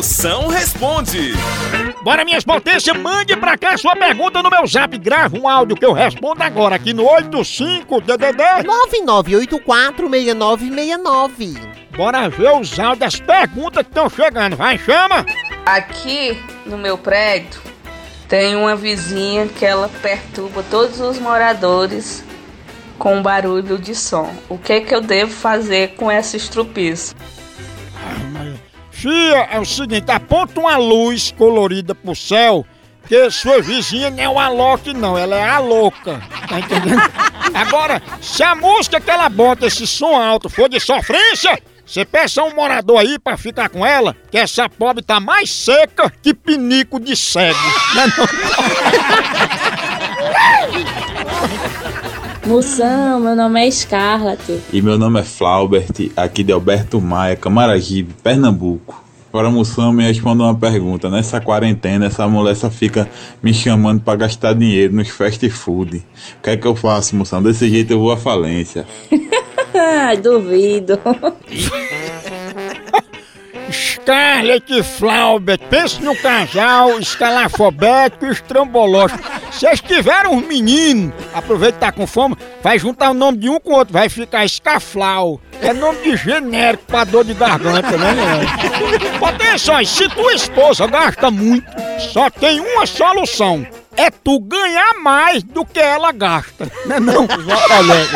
Moção responde. Bora, minhas potências, mande pra cá sua pergunta no meu zap. Grava um áudio que eu respondo agora aqui no 85DDD. 99846969. Bora ver os áudios das perguntas que estão chegando. Vai, chama! Aqui no meu prédio tem uma vizinha que ela perturba todos os moradores com barulho de som. O que que eu devo fazer com essa estrupiça? Fia, é o seguinte, aponta uma luz colorida pro céu, que sua vizinha não é uma Loki não, ela é a louca. Tá entendendo? Agora, se a música que ela bota esse som alto for de sofrência, você peça um morador aí pra ficar com ela, que essa pobre tá mais seca que pinico de cego. Não é não? Moção, meu nome é Scarlett. E meu nome é Flaubert, aqui de Alberto Maia, Camaragibe, Pernambuco. Agora, Moção, me responda uma pergunta. Nessa quarentena, essa mulher só fica me chamando pra gastar dinheiro nos fast food. O que é que eu faço, Moção? Desse jeito eu vou à falência. Duvido. Scarlett e Flaubert, pense no casal escalafobético e estrambológico. Vocês tiveram um menino, aproveita que tá com fome, vai juntar o nome de um com o outro, vai ficar Escaflau. É nome de genérico pra dor de garganta, né? né? Atenção, se tua esposa gasta muito, só tem uma solução. É tu ganhar mais do que ela gasta. Não é não? Olha,